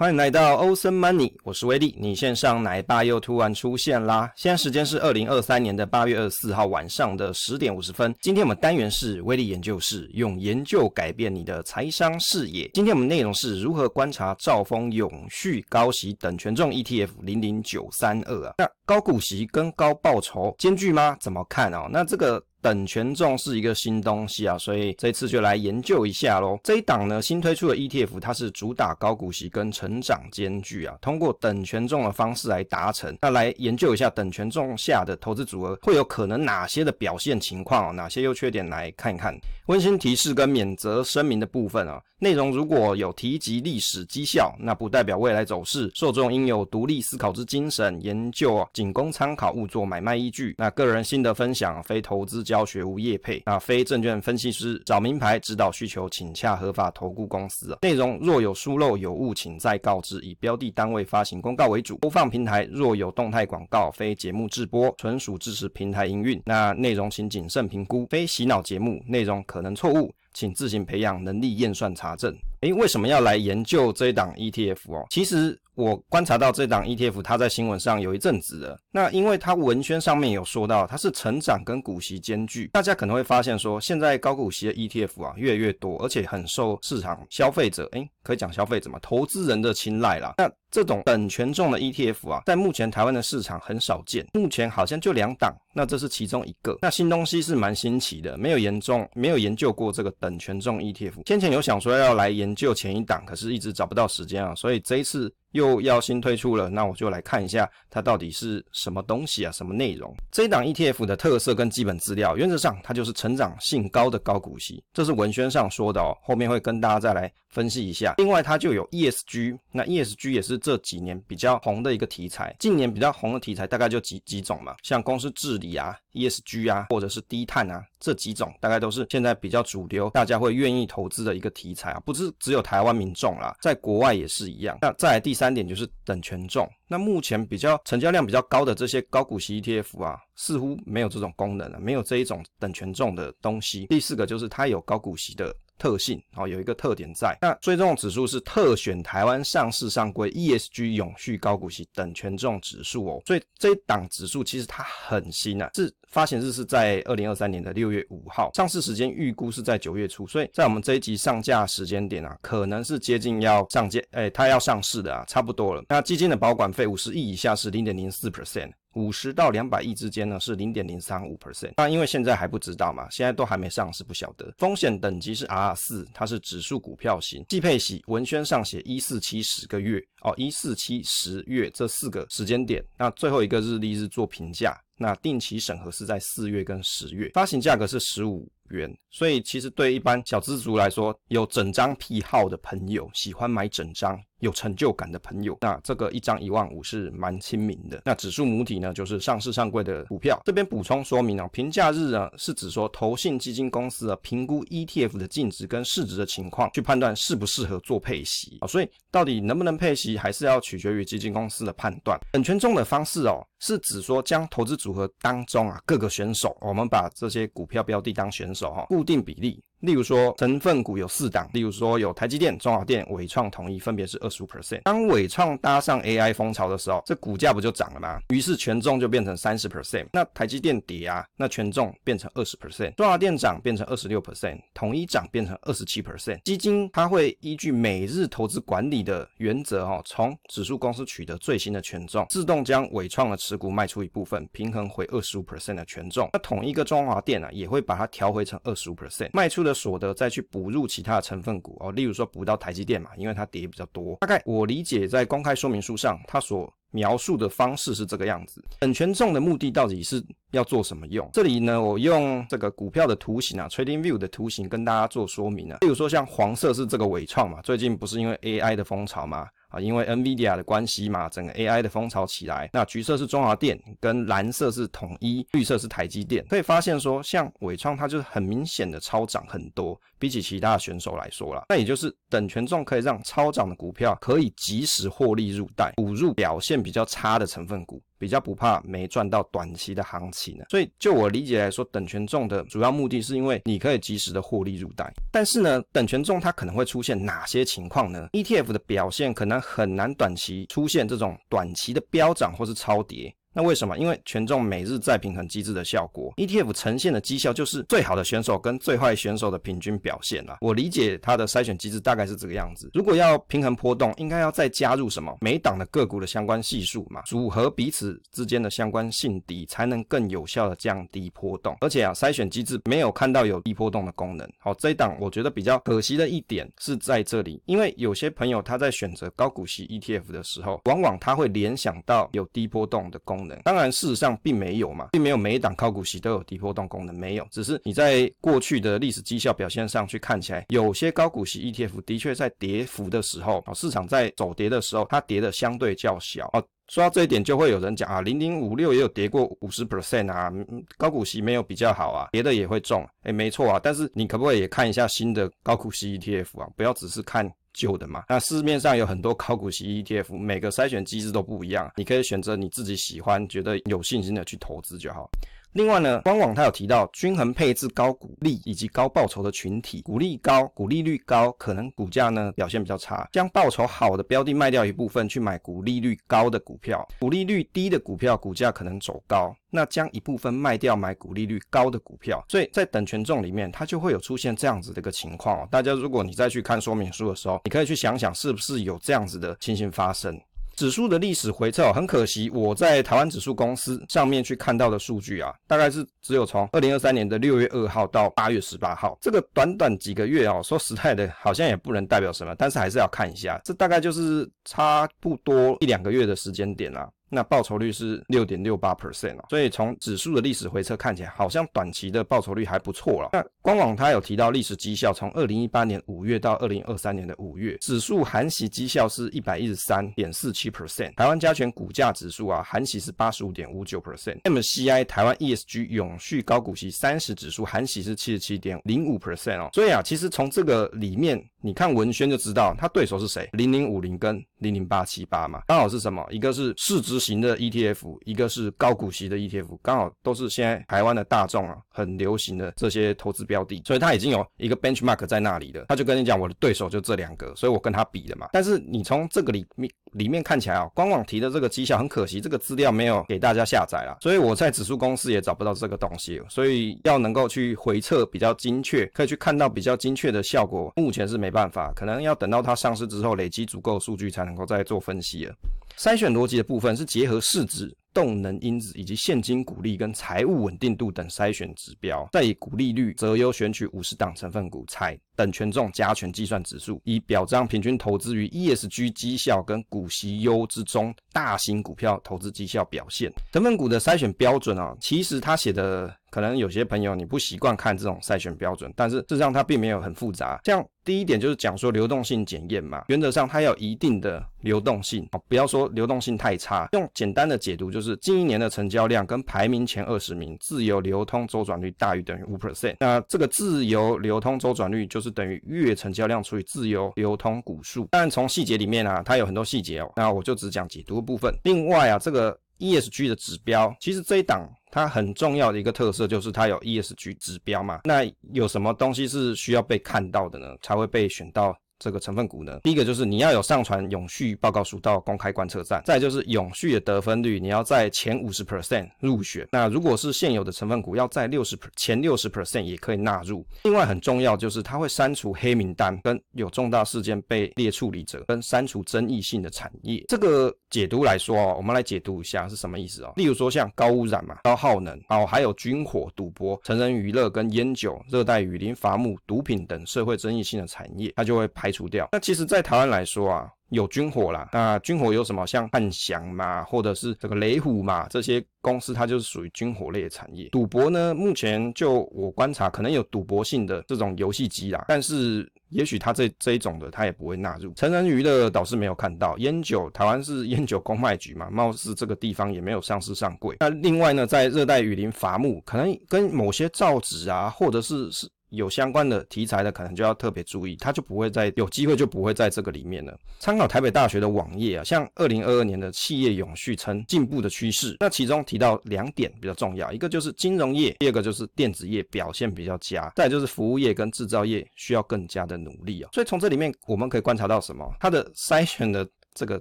欢迎来到欧森 Money，我是威利。你线上奶爸又突然出现啦！现在时间是二零二三年的八月二十四号晚上的十点五十分。今天我们单元是威利研究室，用研究改变你的财商视野。今天我们内容是如何观察兆丰永续高息等权重 ETF 零零九三二啊？那高股息跟高报酬兼具吗？怎么看哦？那这个。等权重是一个新东西啊，所以这次就来研究一下喽。这一档呢，新推出的 ETF，它是主打高股息跟成长兼具啊，通过等权重的方式来达成。那来研究一下等权重下的投资组合会有可能哪些的表现情况，哪些优缺点来看一看。温馨提示跟免责声明的部分啊，内容如果有提及历史绩效，那不代表未来走势，受众应有独立思考之精神，研究，仅供参考，勿作买卖依据。那个人心得分享，非投资。教学无业配啊，非证券分析师，找名牌指导需求，请洽合法投顾公司。内容若有疏漏有误，请再告知。以标的单位发行公告为主，播放平台若有动态广告，非节目制播，纯属支持平台营运。那内容请谨慎评估，非洗脑节目，内容可能错误，请自行培养能力验算查证。诶，为什么要来研究这一档 ETF 哦？其实。我观察到这档 ETF，它在新闻上有一阵子了。那因为它文宣上面有说到，它是成长跟股息兼具。大家可能会发现说，现在高股息的 ETF 啊越来越多，而且很受市场消费者，诶，可以讲消费者嘛，投资人的青睐啦。那这种等权重的 ETF 啊，在目前台湾的市场很少见，目前好像就两档。那这是其中一个。那新东西是蛮新奇的，没有研重，没有研究过这个等权重 ETF。先前有想说要来研究前一档，可是一直找不到时间啊，所以这一次。又要新推出了，那我就来看一下它到底是什么东西啊，什么内容？这一档 ETF 的特色跟基本资料，原则上它就是成长性高的高股息，这是文宣上说的哦，后面会跟大家再来分析一下。另外它就有 ESG，那 ESG 也是这几年比较红的一个题材，近年比较红的题材大概就几几种嘛，像公司治理啊。ESG 啊，或者是低碳啊，这几种大概都是现在比较主流，大家会愿意投资的一个题材啊，不是只有台湾民众啦，在国外也是一样。那再来第三点就是等权重，那目前比较成交量比较高的这些高股息 ETF 啊，似乎没有这种功能了，没有这一种等权重的东西。第四个就是它有高股息的。特性哦，有一个特点在。那追踪指数是特选台湾上市上柜 ESG 永续高股息等权重指数哦，所以这一档指数其实它很新啊，是发行日是在二零二三年的六月五号，上市时间预估是在九月初，所以在我们这一集上架时间点啊，可能是接近要上架，哎，它要上市的啊，差不多了。那基金的保管费五十亿以下是零点零四 percent。五十到两百亿之间呢，是零点零三五 percent。那因为现在还不知道嘛，现在都还没上市，不晓得。风险等级是 R 四，它是指数股票型。季配息文宣上写一四七十个月哦，一四七十月这四个时间点。那最后一个日历是做评价。那定期审核是在四月跟十月，发行价格是十五元，所以其实对一般小资族来说，有整张癖好的朋友，喜欢买整张有成就感的朋友，那这个一张一万五是蛮亲民的。那指数母体呢，就是上市上柜的股票。这边补充说明啊，评价日呢是指说投信基金公司啊评估 ETF 的净值跟市值的情况，去判断适不适合做配息啊。所以到底能不能配息，还是要取决于基金公司的判断。等权重的方式哦。是指说将投资组合当中啊各个选手，我们把这些股票标的当选手哈，固定比例。例如说，成分股有四档，例如说有台积电、中华电、伟创、统一，分别是二十五 percent。当伟创搭上 AI 风潮的时候，这股价不就涨了吗？于是权重就变成三十 percent。那台积电跌啊，那权重变成二十 percent。中华电涨变成二十六 percent，统一涨变成二十七 percent。基金它会依据每日投资管理的原则哈，从指数公司取得最新的权重，自动将伟创的持持股卖出一部分，平衡回二十五 percent 的权重。那统一个中华电啊，也会把它调回成二十五 percent，卖出的。所得再去补入其他的成分股哦，例如说补到台积电嘛，因为它跌比较多。大概我理解在公开说明书上，它所描述的方式是这个样子。等权重的目的到底是要做什么用？这里呢，我用这个股票的图形啊，TradingView 的图形跟大家做说明啊。例如说像黄色是这个伟创嘛，最近不是因为 AI 的风潮嘛。啊，因为 NVIDIA 的关系嘛，整个 AI 的风潮起来。那橘色是中华电，跟蓝色是统一，绿色是台积电。可以发现说，像伟创它就是很明显的超涨很多，比起其他的选手来说啦。那也就是等权重可以让超涨的股票可以及时获利入袋，补入表现比较差的成分股。比较不怕没赚到短期的行情呢。所以就我理解来说，等权重的主要目的是因为你可以及时的获利入袋。但是呢，等权重它可能会出现哪些情况呢？ETF 的表现可能很难短期出现这种短期的飙涨或是超跌。那为什么？因为权重每日再平衡机制的效果，ETF 呈现的绩效就是最好的选手跟最坏选手的平均表现啦。我理解它的筛选机制大概是这个样子。如果要平衡波动，应该要再加入什么？每档的个股的相关系数嘛，组合彼此之间的相关性低，才能更有效的降低波动。而且啊，筛选机制没有看到有低波动的功能。好，这一档我觉得比较可惜的一点是在这里，因为有些朋友他在选择高股息 ETF 的时候，往往他会联想到有低波动的功。当然，事实上并没有嘛，并没有每一档高股息都有低波动功能，没有，只是你在过去的历史绩效表现上去看起来，有些高股息 ETF 的确在跌幅的时候，市场在走跌的时候，它跌的相对较小。哦，说到这一点，就会有人讲啊，零零五六也有跌过五十 percent 啊，高股息没有比较好啊，跌的也会重，诶，没错啊，但是你可不可以也看一下新的高股息 ETF 啊，不要只是看。旧的嘛，那市面上有很多考古系 ETF，每个筛选机制都不一样，你可以选择你自己喜欢、觉得有信心的去投资就好。另外呢，官网它有提到均衡配置高股利以及高报酬的群体，股利高、股利率高，可能股价呢表现比较差，将报酬好的标的卖掉一部分去买股利率高的股票，股利率低的股票股价可能走高，那将一部分卖掉买股利率高的股票，所以在等权重里面它就会有出现这样子的一个情况。大家如果你再去看说明书的时候，你可以去想想是不是有这样子的情形发生。指数的历史回撤，很可惜，我在台湾指数公司上面去看到的数据啊，大概是只有从二零二三年的六月二号到八月十八号，这个短短几个月哦，说实在的，好像也不能代表什么，但是还是要看一下，这大概就是差不多一两个月的时间点啦。那报酬率是六点六八 percent 哦，所以从指数的历史回测看起来，好像短期的报酬率还不错了。那官网它有提到历史绩效，从二零一八年五月到二零二三年的五月，指数含息绩效是一百一十三点四七 percent。台湾加权股价指数啊，含息是八十五点五九 percent，MCI 台湾 ESG 永续高股息三十指数含息是七十七点零五 percent 哦。所以啊，其实从这个里面。你看文宣就知道，他对手是谁？零零五零跟零零八七八嘛，刚好是什么？一个是市值型的 ETF，一个是高股息的 ETF，刚好都是现在台湾的大众啊很流行的这些投资标的，所以他已经有一个 benchmark 在那里的。他就跟你讲，我的对手就这两个，所以我跟他比的嘛。但是你从这个里面里面看起来啊，官网提的这个绩效很可惜，这个资料没有给大家下载啦，所以我在指数公司也找不到这个东西，所以要能够去回测比较精确，可以去看到比较精确的效果，目前是没没办法，可能要等到它上市之后累积足够数据才能够再做分析了。筛选逻辑的部分是结合市值。动能因子以及现金股利跟财务稳定度等筛选指标，再以股利率择优选取五十档成分股，采等权重加权计算指数，以表彰平均投资于 ESG 绩效跟股息优之中大型股票投资绩效表现。成分股的筛选标准啊，其实他写的。可能有些朋友你不习惯看这种筛选标准，但是事实上它并没有很复杂。像第一点就是讲说流动性检验嘛，原则上它要有一定的流动性，不要说流动性太差。用简单的解读就是近一年的成交量跟排名前二十名自由流通周转率大于等于五 percent，那这个自由流通周转率就是等于月成交量除以自由流通股数。但从细节里面啊，它有很多细节哦，那我就只讲解读部分。另外啊，这个 ESG 的指标，其实这一档。它很重要的一个特色就是它有 ESG 指标嘛，那有什么东西是需要被看到的呢？才会被选到。这个成分股呢，第一个就是你要有上传永续报告书到公开观测站，再就是永续的得分率，你要在前五十 percent 入选。那如果是现有的成分股，要在六十前六十 percent 也可以纳入。另外很重要就是它会删除黑名单，跟有重大事件被列处理者，跟删除争议性的产业。这个解读来说哦，我们来解读一下是什么意思哦。例如说像高污染嘛、高耗能，哦还有军火、赌博、成人娱乐跟烟酒、热带雨林伐木、毒品等社会争议性的产业，它就会排。除掉。那其实，在台湾来说啊，有军火啦。那军火有什么？像汉翔嘛，或者是这个雷虎嘛，这些公司它就是属于军火类的产业。赌博呢，目前就我观察，可能有赌博性的这种游戏机啦，但是也许它这这一种的，它也不会纳入。成人娱乐倒是没有看到。烟酒，台湾是烟酒公卖局嘛，貌似这个地方也没有上市上柜。那另外呢，在热带雨林伐木，可能跟某些造纸啊，或者是是。有相关的题材的，可能就要特别注意，它就不会在有机会就不会在这个里面了。参考台北大学的网页啊，像二零二二年的企业永续称进步的趋势，那其中提到两点比较重要，一个就是金融业，第二个就是电子业表现比较佳，再就是服务业跟制造业需要更加的努力啊。所以从这里面我们可以观察到什么？它的筛选的。这个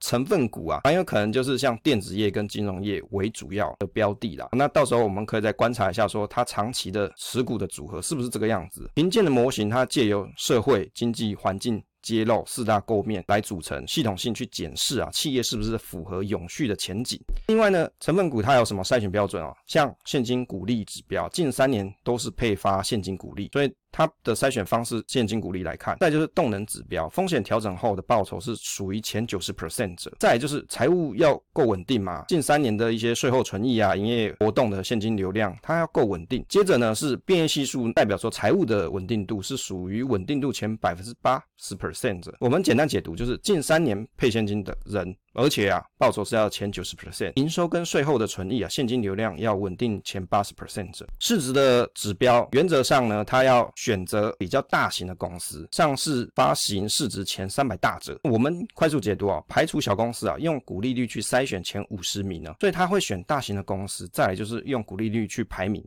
成分股啊，很有可能就是像电子业跟金融业为主要的标的啦。那到时候我们可以再观察一下，说它长期的持股的组合是不是这个样子？评鉴的模型，它借由社会、经济环境。揭露四大构面来组成系统性去检视啊，企业是不是符合永续的前景？另外呢，成分股它有什么筛选标准啊？像现金股利指标，近三年都是配发现金股利，所以它的筛选方式现金股利来看。再就是动能指标，风险调整后的报酬是属于前九十 percent 者。再就是财务要够稳定嘛，近三年的一些税后存益啊，营业活动的现金流量它要够稳定。接着呢是变现系数，代表说财务的稳定度是属于稳定度前百分之八十 percent。我们简单解读就是近三年配现金的人，而且啊报酬是要前九十 percent，营收跟税后的存益啊现金流量要稳定前八十 percent 者。市值的指标原则上呢，他要选择比较大型的公司，上市发行市值前三百大者。我们快速解读啊，排除小公司啊，用股利率去筛选前五十名呢，所以他会选大型的公司，再来就是用股利率去排名。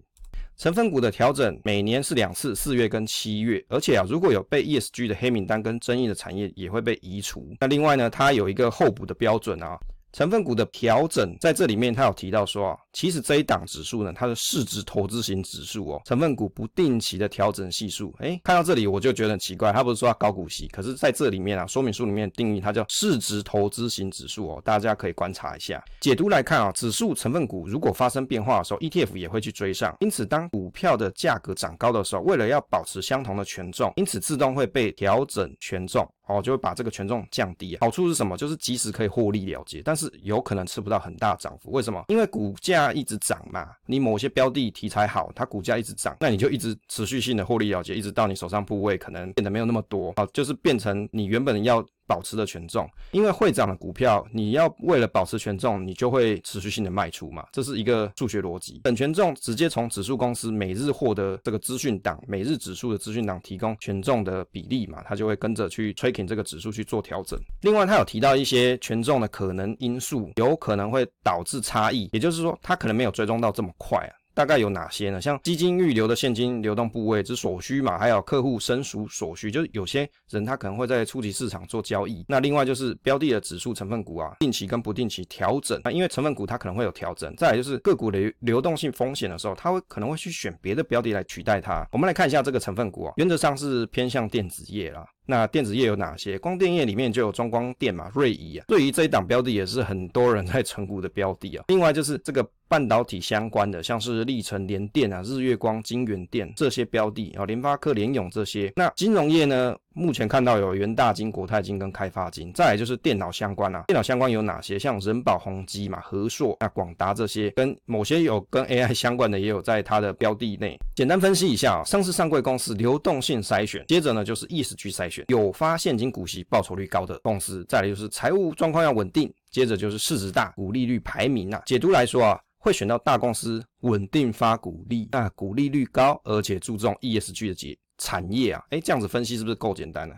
成分股的调整每年是两次，四月跟七月，而且啊，如果有被 ESG 的黑名单跟争议的产业也会被移除。那另外呢，它有一个候补的标准啊。成分股的调整在这里面，它有提到说啊，其实这一档指数呢，它的市值投资型指数哦，成分股不定期的调整系数，哎，看到这里我就觉得很奇怪，它不是说它高股息，可是在这里面啊，说明书里面定义它叫市值投资型指数哦，大家可以观察一下。解读来看啊，指数成分股如果发生变化的时候，ETF 也会去追上，因此当股票的价格涨高的时候，为了要保持相同的权重，因此自动会被调整权重。哦，就会把这个权重降低。好处是什么？就是即使可以获利了结，但是有可能吃不到很大涨幅。为什么？因为股价它一直涨嘛。你某些标的题材好，它股价一直涨，那你就一直持续性的获利了结，一直到你手上部位可能变得没有那么多。好，就是变成你原本要。保持的权重，因为会涨的股票，你要为了保持权重，你就会持续性的卖出嘛，这是一个数学逻辑。等权重直接从指数公司每日获得这个资讯档，每日指数的资讯档提供权重的比例嘛，它就会跟着去 tracking 这个指数去做调整。另外，它有提到一些权重的可能因素，有可能会导致差异，也就是说，它可能没有追踪到这么快啊。大概有哪些呢？像基金预留的现金流动部位之所需嘛，还有客户申赎所需，就是有些人他可能会在初级市场做交易。那另外就是标的的指数成分股啊，定期跟不定期调整啊，因为成分股它可能会有调整。再来就是个股的流动性风险的时候，它会可能会去选别的标的来取代它。我们来看一下这个成分股啊，原则上是偏向电子业啦。那电子业有哪些？光电业里面就有中光电嘛，瑞仪啊，对于这一档标的也是很多人在成股的标的啊。另外就是这个半导体相关的，像是力成联电啊、日月光、金源电这些标的啊，联发科、联咏这些。那金融业呢？目前看到有元大金、国泰金跟开发金，再来就是电脑相关啊。电脑相关有哪些？像人保、宏基嘛、和硕、那广达这些，跟某些有跟 AI 相关的也有在它的标的内。简单分析一下啊，上市上柜公司流动性筛选，接着呢就是 ESG 筛选，有发现金股息、报酬率高的公司，再来就是财务状况要稳定，接着就是市值大、股利率排名啊。解读来说啊，会选到大公司，稳定发股利，那股利率高，而且注重 ESG 的结。产业啊，哎，这样子分析是不是够简单呢？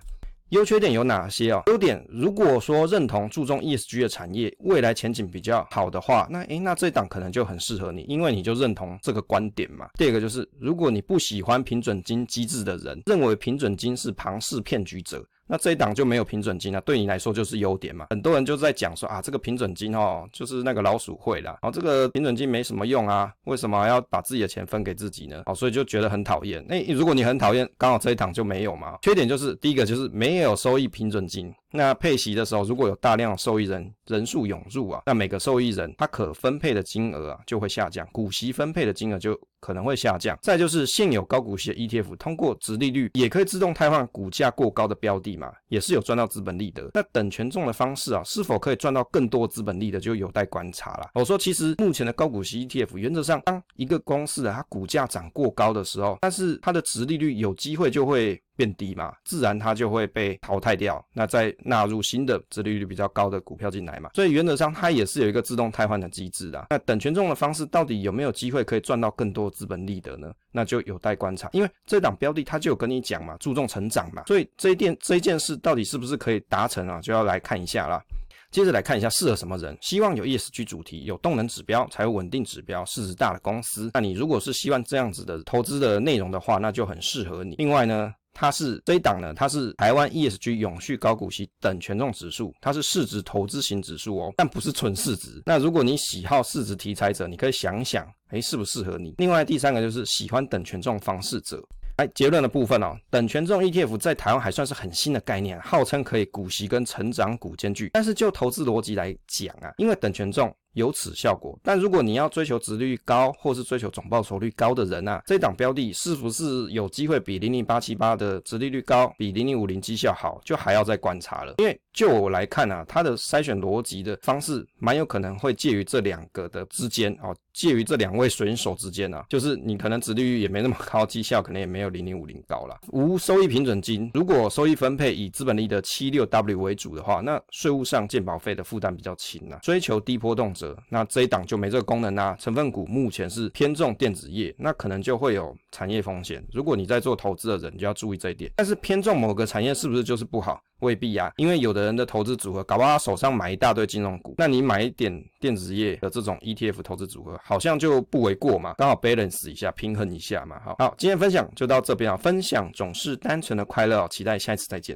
优缺点有哪些啊？优点，如果说认同注重 ESG 的产业，未来前景比较好的话，那诶，那这档可能就很适合你，因为你就认同这个观点嘛。第二个就是，如果你不喜欢平准金机制的人，认为平准金是庞氏骗局者。那这一档就没有平准金了，对你来说就是优点嘛。很多人就在讲说啊，这个平准金哦，就是那个老鼠会啦，然后这个平准金没什么用啊，为什么要把自己的钱分给自己呢？哦，所以就觉得很讨厌。那如果你很讨厌，刚好这一档就没有嘛。缺点就是第一个就是没有收益平准金。那配息的时候，如果有大量受益人人数涌入啊，那每个受益人他可分配的金额啊就会下降，股息分配的金额就可能会下降。再就是现有高股息的 ETF 通过殖利率也可以自动汰换股价过高的标的嘛，也是有赚到资本利得。那等权重的方式啊，是否可以赚到更多资本利得，就有待观察了。我说，其实目前的高股息 ETF 原则上，当一个公司啊它股价涨过高的时候，但是它的殖利率有机会就会。变低嘛，自然它就会被淘汰掉，那再纳入新的殖利率比较高的股票进来嘛。所以原则上它也是有一个自动汰换的机制的。那等权重的方式到底有没有机会可以赚到更多资本利得呢？那就有待观察。因为这档标的它就有跟你讲嘛，注重成长嘛，所以这一件这一件事到底是不是可以达成啊，就要来看一下啦。接着来看一下适合什么人，希望有 ESG 主题、有动能指标、才有稳定指标、市值大的公司。那你如果是希望这样子的投资的内容的话，那就很适合你。另外呢，它是这一档呢，它是台湾 ESG 永续高股息等权重指数，它是市值投资型指数哦，但不是纯市值。那如果你喜好市值题材者，你可以想想，诶，适不适合你？另外第三个就是喜欢等权重方式者。哎结论的部分哦，等权重 ETF 在台湾还算是很新的概念，号称可以股息跟成长股兼具。但是就投资逻辑来讲啊，因为等权重有此效果，但如果你要追求值率高，或是追求总报酬率高的人啊，这档标的是不是有机会比零零八七八的值利率高，比零零五零绩效好，就还要再观察了。因为就我来看啊，它的筛选逻辑的方式，蛮有可能会介于这两个的之间哦。介于这两位选手之间呢、啊，就是你可能殖利率也没那么高，绩效可能也没有零零五零高啦。无收益平准金，如果收益分配以资本利的七六 W 为主的话，那税务上健保费的负担比较轻啊。追求低波动者，那这一档就没这个功能啊。成分股目前是偏重电子业，那可能就会有产业风险。如果你在做投资的人，就要注意这一点。但是偏重某个产业是不是就是不好？未必、啊，因为有的人的投资组合，搞不好他手上买一大堆金融股，那你买一点电子业的这种 ETF 投资组合，好像就不为过嘛，刚好 balance 一下，平衡一下嘛。好，好，今天分享就到这边啊，分享总是单纯的快乐，期待下一次再见。